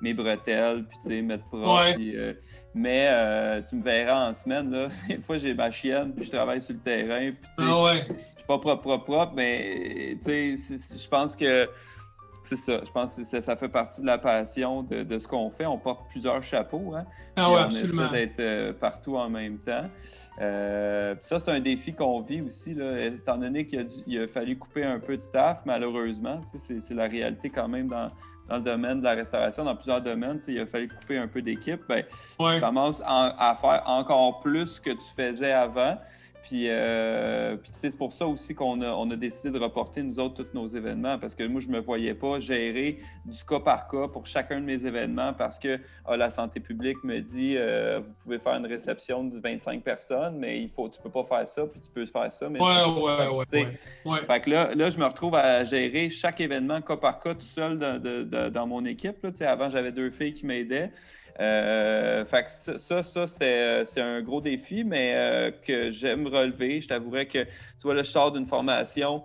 mes bretelles, puis tu sais, mettre propre. Euh, mais euh, tu me verras en semaine, là. Des fois, j'ai ma chienne, puis je travaille sur le terrain, puis tu sais, ah je suis pas propre, propre, propre, mais tu sais, je pense que c'est ça. Je pense que ça, fait partie de la passion de, ce qu'on fait. On porte plusieurs chapeaux, hein. Ah ouais, on absolument. essaie d'être euh, partout en même temps. ça, c'est un défi qu'on vit aussi, là, étant donné qu'il a, a, fallu couper un peu de staff, malheureusement. C'est la réalité quand même dans, dans le domaine de la restauration, dans plusieurs domaines, il a fallu couper un peu d'équipe, ben, tu commences à faire encore plus que tu faisais avant. Puis, euh, c'est pour ça aussi qu'on a, on a décidé de reporter, nous autres, tous nos événements, parce que moi, je ne me voyais pas gérer du cas par cas pour chacun de mes événements parce que ah, la santé publique me dit euh, vous pouvez faire une réception de 25 personnes, mais il faut, tu peux pas faire ça, puis tu peux faire ça. Mais ouais, ouais, ouais, Fait que là, là, je me retrouve à gérer chaque événement cas par cas tout seul dans mon équipe. Là. Avant, j'avais deux filles qui m'aidaient. Euh, fait ça, ça, c'était, c'est un gros défi, mais euh, que j'aime relever. Je t'avouerais que, tu vois, là, je sors d'une formation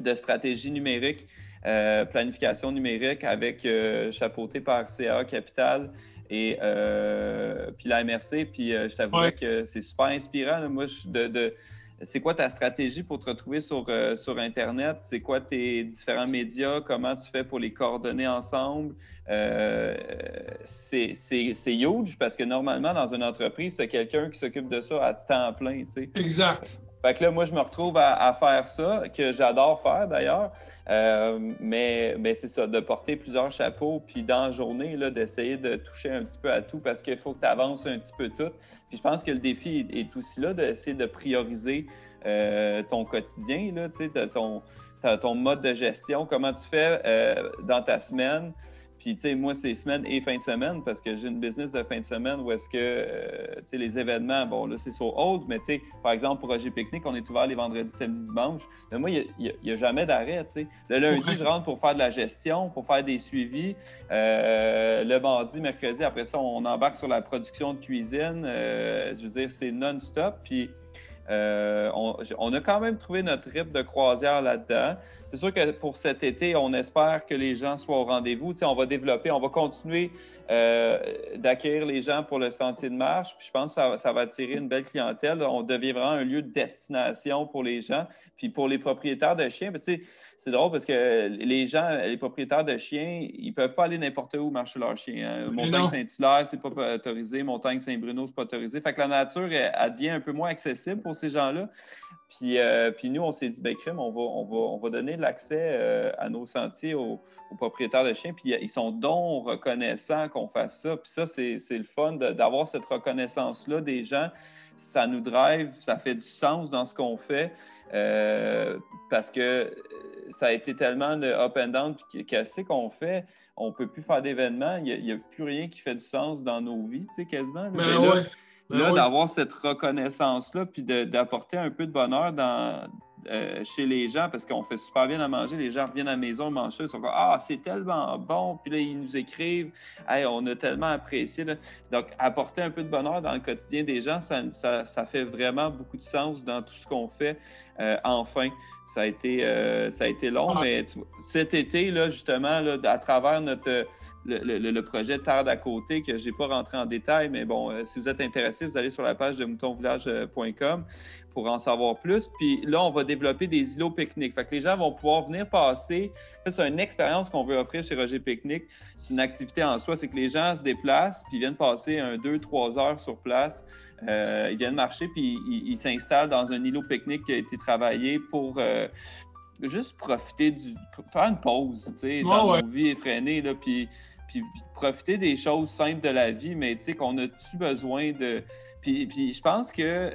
de stratégie numérique, euh, planification numérique avec chapeauté par CA Capital et puis la MRC. Puis je t'avouerais que c'est super inspirant. Moi, je, de c'est quoi ta stratégie pour te retrouver sur, euh, sur Internet? C'est quoi tes différents médias? Comment tu fais pour les coordonner ensemble? Euh, c'est huge parce que normalement, dans une entreprise, tu as quelqu'un qui s'occupe de ça à temps plein. Exact. Fait que là, moi, je me retrouve à, faire ça, que j'adore faire d'ailleurs. Euh, mais mais c'est ça, de porter plusieurs chapeaux, puis dans la journée, d'essayer de toucher un petit peu à tout parce qu'il faut que tu avances un petit peu tout. Puis je pense que le défi est, aussi là d'essayer de prioriser euh, ton quotidien, là, ton, ton mode de gestion, comment tu fais euh, dans ta semaine? Puis, tu sais, moi, c'est semaine et fin de semaine parce que j'ai une business de fin de semaine où est-ce que, euh, tu sais, les événements, bon, là, c'est sur hold, mais tu sais, par exemple, pour Roger Picnic, on est ouvert les vendredis, samedis, dimanches. Mais moi, il n'y a, jamais d'arrêt, tu sais. Le lundi, je rentre pour faire de la gestion, pour faire des suivis. Euh, le mardi, mercredi, après ça, on embarque sur la production de cuisine. Euh, je veux dire, c'est non-stop. Puis, euh, on, a quand même trouvé notre rythme de croisière là-dedans. C'est sûr que pour cet été, on espère que les gens soient au rendez-vous. on va développer, on va continuer euh, d'accueillir les gens pour le sentier de marche. Puis je pense que ça, va attirer une belle clientèle. On devient vraiment un lieu de destination pour les gens. Puis pour les propriétaires de chiens, c'est drôle parce que les gens, les propriétaires de chiens, ils peuvent pas aller n'importe où marcher leurs chiens. Hein. Montagne Saint-Hilaire, c'est pas autorisé. Montagne Saint-Bruno, c'est pas autorisé. Fait que la nature, elle, devient un peu moins accessible pour ces gens-là. Puis, euh, puis nous, on s'est dit, ben, crime, on va, on va, on va donner l'accès euh, à nos sentiers aux, propriétaires de chiens. Puis ils sont donc reconnaissants qu'on fasse ça. Puis ça, c'est le fun d'avoir cette reconnaissance-là des gens. Ça nous drive, ça fait du sens dans ce qu'on fait. Euh, parce que ça a été tellement de up and down, puis qu'est-ce qu'on fait? On ne peut plus faire d'événements. Il n'y a, plus rien qui fait du sens dans nos vies, tu sais, quasiment. Ben ouais. Ben là, d'avoir cette reconnaissance-là, puis d'apporter un peu de bonheur dans, euh, chez les gens, parce qu'on fait super bien à manger, les gens reviennent à la maison, mangent ça, ils sont comme Ah, c'est tellement bon, puis là, ils nous écrivent Hey, on a tellement apprécié. Donc, apporter un peu de bonheur dans le quotidien des gens, ça, ça, fait vraiment beaucoup de sens dans tout ce qu'on fait. Euh, enfin, ça a été, euh, ça a été long, mais cet été, là, justement, là, à travers notre le, projet Terre d'à côté, que je n'ai pas rentré en détail, mais bon, euh, si vous êtes intéressé, vous allez sur la page de moutonvillage.com pour en savoir plus. Puis là, on va développer des îlots pique-nique. Fait que les gens vont pouvoir venir passer. C'est une expérience qu'on veut offrir chez Roger Pique-Nique. C'est une activité en soi. C'est que les gens se déplacent, puis viennent passer un, deux, trois heures sur place. Euh, ils viennent marcher, puis ils s'installent dans un îlot pique-nique qui a été travaillé pour, euh, juste profiter du. faire une pause, tu sais, dans nos vies effrénées, là, puis, puis profiter des choses simples de la vie, mais tu sais, qu'on a-tu besoin de. Puis, je pense que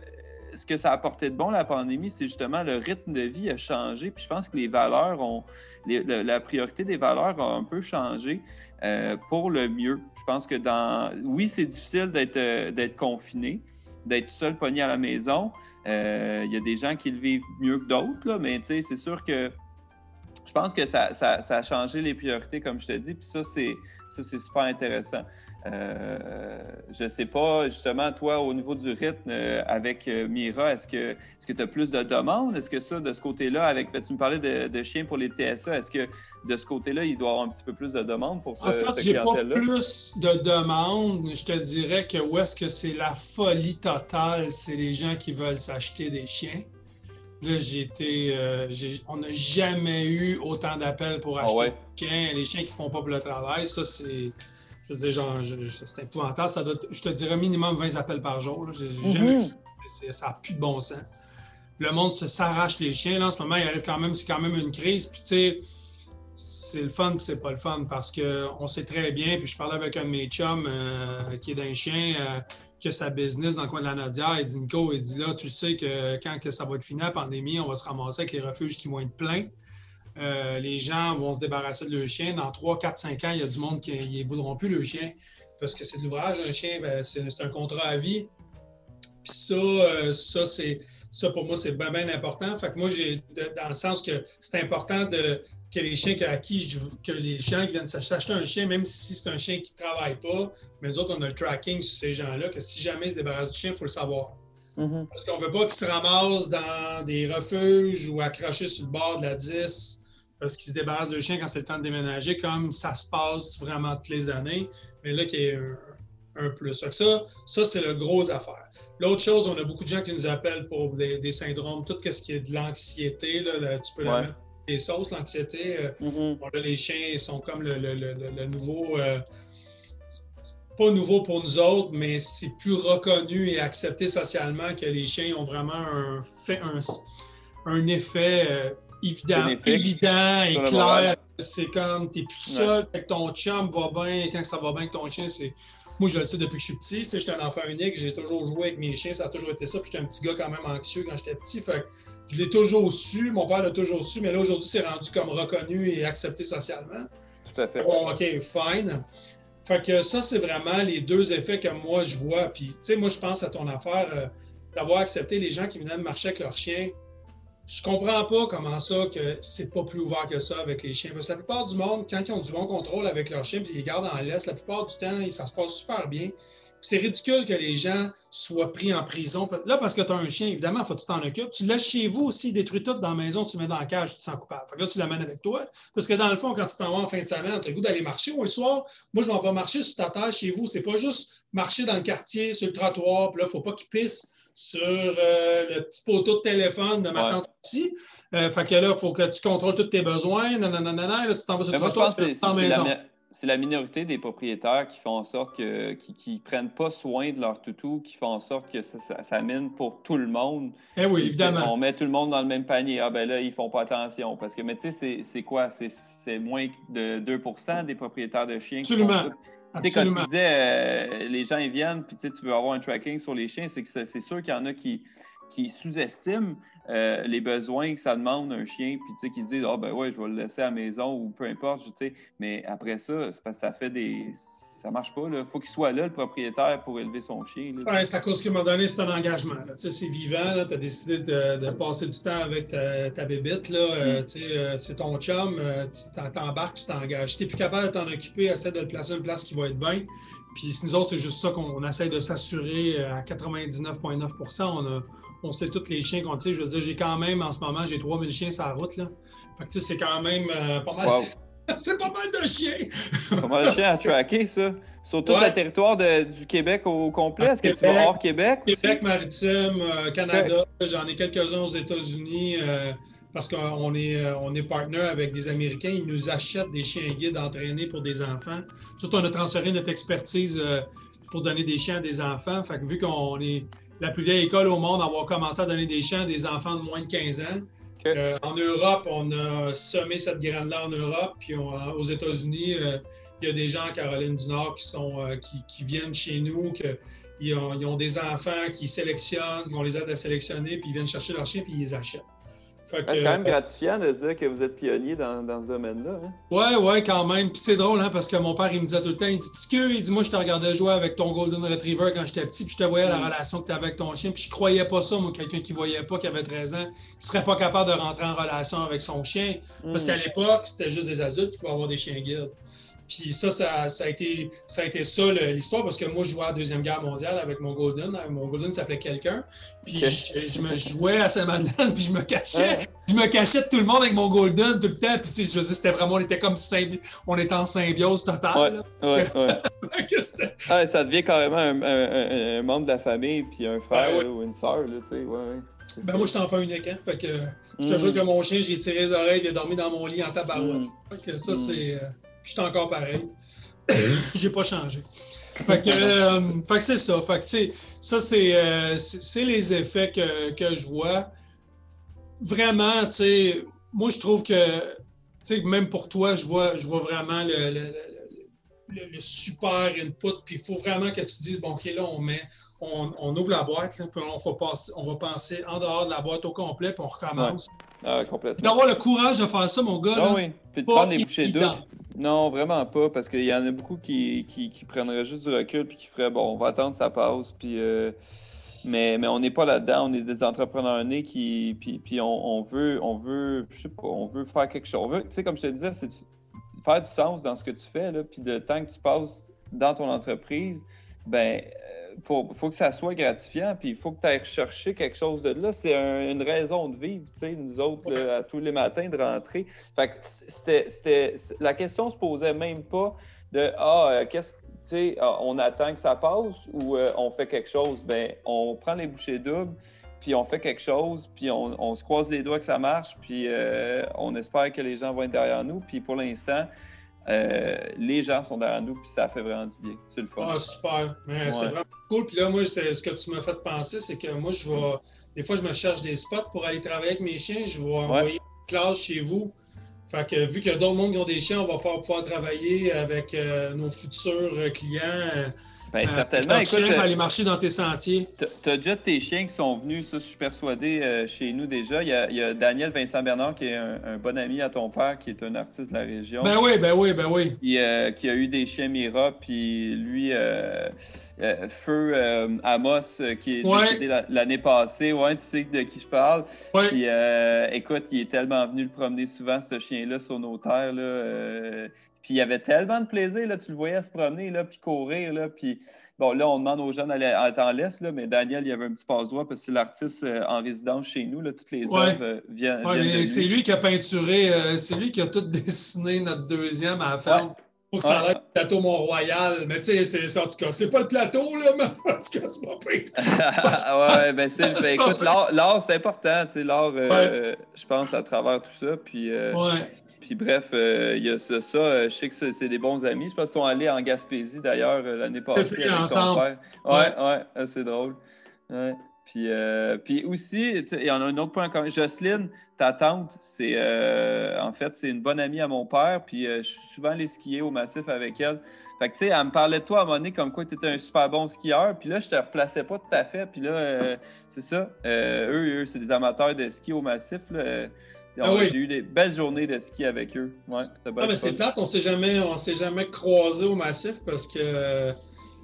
ce que ça a apporté de bon, la pandémie, c'est justement le rythme de vie a changé. Puis je pense que les valeurs ont. la priorité des valeurs a un peu changé euh, pour le mieux. Je pense que dans. Oui, c'est difficile d'être, euh, confiné, d'être seul pogné à la maison. Euh, il y a des gens qui le vivent mieux que d'autres, mais c'est sûr que je pense que ça, ça, a changé les priorités, comme je te dis, puis ça, c'est, ça, c'est super intéressant. Euh, je ne sais pas, justement, toi, au niveau du rythme euh, avec euh, Mira, est-ce que est tu as plus de demandes? Est-ce que ça, de ce côté-là, avec ben, tu me parlais de, chiens pour les TSA, est-ce que de ce côté-là, il doit y avoir un petit peu plus de demandes pour ce, En fait, j'ai pas plus de demandes. Je te dirais que où est-ce que c'est la folie totale, c'est les gens qui veulent s'acheter des chiens. Là, j'ai été, on n'a jamais eu autant d'appels pour ah acheter des chiens. Les chiens qui font pas pour le travail, ça, c'est je veux c'est épouvantable. Ça doit, je te dirais minimum 20 appels par jour. Mhm. Ça n'a plus de bon sens. Le monde s'arrache les chiens. Là, en ce moment, il arrive quand même, c'est quand même une crise. Puis, tu sais, c'est le fun, puis c'est pas le fun parce qu'on sait très bien. Puis, je parlais avec un de mes chums euh, qui est d'un chien, euh, qui a sa business dans le coin de la Nadia. Il dit Nico, il dit là, tu sais que quand que ça va être fini la pandémie, on va se ramasser avec les refuges qui vont être pleins. Euh, les gens vont se débarrasser de leur chien. Dans 3, 4, 5 ans, il y a du monde qui ne voudront plus le chien parce que c'est de l'ouvrage. Un chien, ben, c'est un contrat à vie. Puis ça, euh, ça, c'est, ça, pour moi, c'est bien, bien important. Fait que moi, j'ai, dans le sens que c'est important de, que les chiens à qui que les chiens qui viennent s'acheter un chien, même si c'est un chien qui ne travaille pas, mais nous autres, on a le tracking sur ces gens-là, que si jamais ils se débarrassent du chien, il faut le savoir. Mm-hmm. Parce qu'on ne veut pas qu'ils se ramassent dans des refuges ou accrochés sur le bord de la 10 parce qu'ils se débarrassent de chien quand c'est le temps de déménager, comme ça se passe vraiment toutes les années, mais là, qu'il y a un, plus. Ça, ça c'est le gros affaire. L'autre chose, on a beaucoup de gens qui nous appellent pour des, syndromes, tout ce qui est de l'anxiété, là, tu peux la mettre des sauces, l'anxiété. Euh, mm-hmm. les chiens sont comme le, nouveau. Euh, pas nouveau pour nous autres, mais c'est plus reconnu et accepté socialement que les chiens ont vraiment un, fait un, un effet euh, évident, évident et clair. C'est comme, t'es plus seul, que ton chum va bien, quand ça va bien avec ton chien, c'est. Moi, je le sais depuis que je suis petit. Tu sais, j'étais un enfant unique, j'ai toujours joué avec mes chiens, ça a toujours été ça. Puis j'étais un petit gars quand même anxieux quand j'étais petit. Fait je l'ai toujours su, mon père l'a toujours su, mais là, aujourd'hui, c'est rendu comme reconnu et accepté socialement. Tout à fait. Bon, OK, fine. Fait que ça, c'est vraiment les deux effets que moi, je vois. Puis, tu sais, moi, je pense à ton affaire euh, d'avoir accepté les gens qui venaient de marcher avec leurs chiens je comprends pas comment ça que c'est pas plus ouvert que ça avec les chiens. Parce que la plupart du monde, quand ils ont du bon contrôle avec leurs chiens et ils les gardent en laisse, la plupart du temps, ça se passe super bien. C'est ridicule que les gens soient pris en prison. Là, parce que tu as un chien, évidemment, il faut que tu t'en occupes. Tu laisses chez vous aussi, détruis tout dans la maison, tu le mets dans la cage, tu te sens coupable. Là, tu l'amènes avec toi. Parce que dans le fond, quand tu t'en vas en fin de semaine, tu as le goût d'aller marcher. Ou le soir, moi, je m'en vais marcher sur ta terre chez vous. C'est pas juste marcher dans le quartier, sur le trottoir, puis là, il faut pas qu'ils pissent sur euh, le petit poteau de téléphone de ma tante ici. Euh, fait que là, il faut que tu contrôles tous tes besoins. Non, là, tu t'en vas sur le trottoir, c'est la minorité des propriétaires qui font en sorte que qui, prennent pas soin de leur toutou, qui font en sorte que ça, ça, mine pour tout le monde. Eh oui, évidemment. On met tout le monde dans le même panier. Ah ben là, ils font pas attention. Parce que, mais tu sais, c'est quoi? C'est moins de 2% des propriétaires de chiens. Absolument. Absolument. Quand tu disais, euh, les gens ils viennent, puis tu veux avoir un tracking sur les chiens, c'est que c'est sûr qu'il y en a qui, qui sous-estiment euh, les besoins que ça demande un chien, puis qui disent, ah ben ouais, je vais le laisser à la maison ou peu importe, mais après ça, c'est parce que ça fait des ça marche pas. Il faut qu'il soit là, le propriétaire, pour élever son chien. Oui, c'est à cause qu'il m'a donné, c'est un engagement. C'est vivant. Tu as décidé de, passer du temps avec ta, ta bébite. Euh, mm. euh, c'est ton chum. Euh, tu t'embarques, tu t'engages. Si tu n'es plus capable de t'en occuper, essaie de le placer à une place qui va être bien. Puis nous autres, c'est juste ça qu'on essaie de s'assurer à 99,9 on, on sait tous les chiens qu'on Je veux dire, j'ai quand même, en ce moment, j'ai 3000 chiens sur la route. Là. Fait que c'est quand même pas mal. c'est pas mal de chiens. pas mal de chiens à tracker, ça. Sur tout le territoire du Québec au complet. Est-ce que tu vas hors Québec? Québec maritime, euh, Canada. J'en ai quelques-uns aux États-Unis euh, parce qu'on est, euh, on est partenaire avec des Américains. Ils nous achètent des chiens guides entraînés pour des enfants. Surtout, on a transféré notre expertise pour donner des chiens à des enfants. Fait que vu qu'on est la plus vieille école au monde à avoir commencé à donner des chiens à des enfants de moins de 15 ans, Euh, en Europe, on a semé cette graine-là en Europe, puis aux États-Unis, euh, il y a des gens en Caroline du Nord qui, sont, euh, qui, viennent chez nous, que, ils ont des enfants qui sélectionnent, qu'on les aide à sélectionner, puis ils viennent chercher leur chien, puis ils les achètent. C'est quand même gratifiant de se dire que vous êtes pionnier dans, dans ce domaine-là. Hein? Ouais, ouais, quand même. Puis c'est drôle, hein, parce que mon père, il me disait tout le temps, il dit, que, il dit, moi, je te regardais jouer avec ton Golden Retriever quand j'étais petit, puis je te voyais la mm. relation que tu avais avec ton chien, puis je croyais pas ça, moi, quelqu'un qui voyait pas, qui avait 13 ans, qui serait pas capable de rentrer en relation avec son chien. Parce mm. qu'à l'époque, c'était juste des adultes qui pouvaient avoir des chiens guides. Puis ça, ça, a été ça, a été ça l'histoire parce que moi, je jouais à la Deuxième Guerre mondiale avec mon Golden. Mon Golden s'appelait quelqu'un. Puis je, me jouais à Saint-Madeleine, puis je me cachais. Je me cachais de tout le monde avec mon Golden tout le temps. Puis je veux dire, c'était vraiment, on était comme on était en symbiose totale. Ouais, ouais, ça devient carrément un, membre de la famille, puis un frère ben ou une soeur, tu sais. Ouais, ben moi, je t'en fais une équipe. Fait que je te mm. jure que mon chien, j'ai tiré les oreilles, il a dormi dans mon lit en tabarouette. Mm. Fait que ça, mm. c'est. Je suis encore pareil. J'ai pas changé. Fait que, euh, fait que c'est ça. Fait que ça, euh, c'est, les effets que, que, je vois. Vraiment, tu sais, moi, je trouve que, tu sais, même pour toi, je vois, je vois vraiment le, le, le, super input. Puis il faut vraiment que tu dises, bon, OK, là, on met, on, ouvre la boîte, puis on va, passer, on va penser en dehors de la boîte au complet, puis on recommence. Ah, complètement. D'avoir le courage de faire ça, mon gars. Ah, oui. Puis de prendre les bouchées d'eau. Non, vraiment pas, parce qu'il y en a beaucoup qui, qui, prendraient juste du recul puis qui feraient bon, on va attendre ça passe, puis. Euh, mais, mais on n'est pas là-dedans, on est des entrepreneurs nés qui. Puis, puis on, veut, on veut, je sais pas, on veut faire quelque chose. On veut, tu sais, comme je te disais, c'est faire du sens dans ce que tu fais, là, puis de temps que tu passes dans ton entreprise, ben il faut que ça soit gratifiant, puis il faut que tu ailles rechercher quelque chose de là. C'est une raison de vivre, tu sais, nous autres, à tous les matins, de rentrer. Fait que c'était, la question se posait même pas de Ah, euh, qu'est-ce tu sais, ah, on attend que ça passe ou euh, on fait quelque chose. Ben, on prend les bouchées doubles, puis on fait quelque chose, puis on, se croise les doigts que ça marche, puis euh, on espère que les gens vont être derrière nous. Puis pour l'instant, euh, les gens sont derrière nous, puis ça fait vraiment du bien. C'est le fun. Ah, super. C'est vraiment cool. Puis là, moi, ce que tu m'as fait penser, c'est que moi, je vais. Des fois, je me cherche des spots pour aller travailler avec mes chiens. Je vais envoyer une classe chez vous. Fait que vu qu'il y a d'autres mondes qui ont des chiens, on va pouvoir travailler avec euh, nos futurs clients. Ben, euh, certainement. Écoute, chien aller marcher dans tes sentiers. Tu as déjà tes chiens qui sont venus, ça, je suis persuadé, euh, chez nous déjà. Il y, a, il y, a, Daniel Vincent Bernard, qui est un, bon ami à ton père, qui est un artiste de la région. Ben oui, ben oui, ben oui. Qui, euh, qui a eu des chiens Mira, puis lui, Feu Amos, qui est décédé l'année passée. Ouais, tu sais de qui je parle. Ouais. Puis écoute, il est tellement venu le promener souvent, ce chien-là, sur nos terres. Là, puis il y avait tellement de plaisir, là, tu le voyais se promener, là, puis courir, là, puis bon, là, on demande aux jeunes d'aller en laisse, là, mais Daniel, il y avait un petit passe-droit parce que c'est l'artiste euh, en résidence chez nous, là, toutes les œuvres euh, viennent, ouais, C'est lui qui a peinturé, euh, c'est lui qui a tout dessiné notre deuxième à la ferme. Pour que ça ait le plateau Mont-Royal. Mais tu sais, c'est en tout cas, c'est pas le plateau, là, mais en tout cas, c'est pas pire. ouais, ben c'est. Ben, écoute, l'art, c'est important, tu sais, l'art, je pense, à travers tout ça. Puis, ouais. Puis bref, euh, il y a ça. ça euh, je sais que c'est des bons amis. Je pense qu'ils sont allés en Gaspésie d'ailleurs euh, l'année passée. Avec ensemble. Ouais, ouais, c'est drôle. Ouais. Puis, puis aussi, il y en a un autre point encore. Jocelyne, ta tante, c'est en fait, c'est une bonne amie à mon père. Puis je suis souvent allé skier au massif avec elle. Fait que tu sais, elle me parlait de toi à un moment donné comme quoi tu étais un super bon skieur. Puis là, je te replaçais pas tout à fait. Puis là, c'est ça. eux, eux c'est des amateurs de ski au massif. Là. Ah j'ai eu des belles journées de ski avec eux. Ouais, ah, mais c'est plate, on s'est jamais, on s'est jamais croisé au massif parce que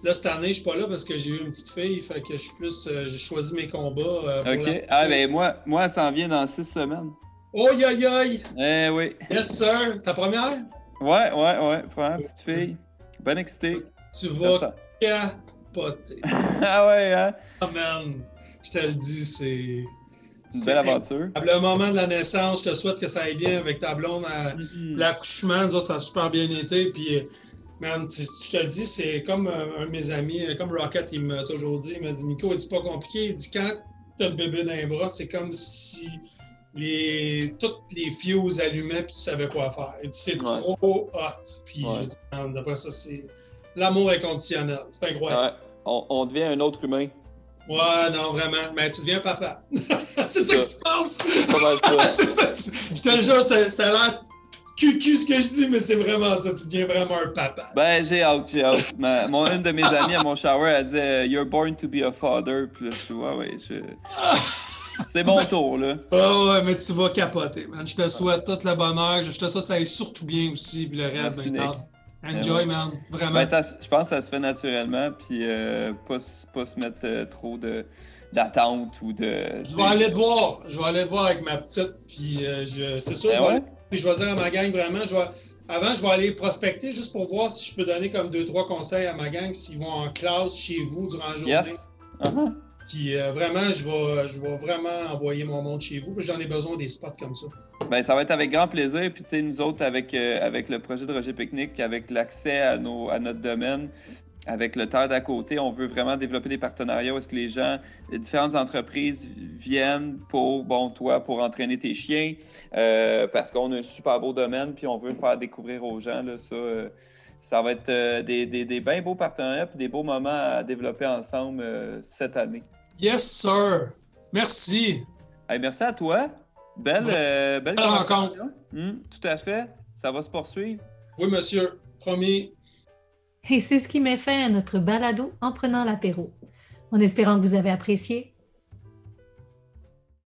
là, cette année, je suis pas là parce que j'ai eu une petite fille, fait que je suis plus, euh, j'ai choisi mes combats. Euh, OK. Ah, ben moi, moi, ça en vient dans six semaines. Oh, aïe, aïe! Eh oui. Yes, sir. Ta première? Ouais, ouais, ouais. Première petite fille. Bonne excité. Tu vas capoter. ah ouais, hein? Man. Je te le dis, c'est. Une belle aventure. Le moment de la naissance, je te souhaite que ça aille bien avec ta blonde. Mm-hmm. L'accouchement, ça a super bien été. Puis, euh, man, tu, je te le dis, c'est comme un, de mes amis, comme Rocket, il m'a toujours dit, il m'a dit, Nico, c'est pas compliqué. Il dit, quand tu as le bébé dans les bras, c'est comme si les, toutes les fuses allumaient puis tu savais quoi faire. Il dit, c'est trop hot. Puis, je dis, ça, c'est l'amour inconditionnel. C'est incroyable. On, on devient un autre humain. Ouais, non, vraiment. Mais tu deviens papa. c'est ça qui se passe. Ça. ça. Je te le jure, ça, ça a l'air cucu ce que je dis, mais c'est vraiment ça. Tu deviens vraiment un papa. Ben, j'ai hâte, j'ai hâte. Ma- mon, une de mes amies à mon shower, elle disait You're born to be a father. Puis là, je ouais, je... c'est mon tour, là. Oh ouais, mais tu vas capoter, man. Je te souhaite tout le bonheur. Je te souhaite que ça aille surtout bien aussi. Puis le reste, Merci, ben. Enjoy, Ouais. man. Vraiment. Ben, ça, je pense que ça se fait naturellement, puis euh, pas, pas se mettre euh, trop de d'attente ou de. Je vais aller te voir. Je vais aller te voir avec ma petite. Puis euh, je... c'est sûr, Ben je vais ouais? aller- Puis je vais dire à ma gang vraiment, je vais. Avant, je vais aller prospecter juste pour voir si je peux donner comme deux, trois conseils à ma gang s'ils vont en classe chez vous durant la journée. Yes. Uh-huh. Puis euh, vraiment, je vais, je vais vraiment envoyer mon monde chez vous. J'en ai besoin des spots comme ça. Ben, ça va être avec grand plaisir. Puis, tu sais, nous autres, avec, euh, avec le projet de Roger Picnic, avec l'accès à, à notre domaine, avec le terre d'à côté, on veut vraiment développer des partenariats où est-ce que les gens, les différentes entreprises viennent pour, bon, toi, pour entraîner tes chiens, euh, parce qu'on a un super beau domaine, puis on veut le faire découvrir aux gens, là, ça. ça va être des, des, des bien beaux partenariats puis des beaux moments à développer ensemble cette année. Yes, sir. Merci. Hey, merci à toi. Belle, Ouais. euh, belle Belle conversation. Hum, tout à fait. Ça va se poursuivre. Oui, monsieur. Promis. Et c'est ce qui met fin à notre balado en prenant l'apéro. En espérant que vous avez apprécié,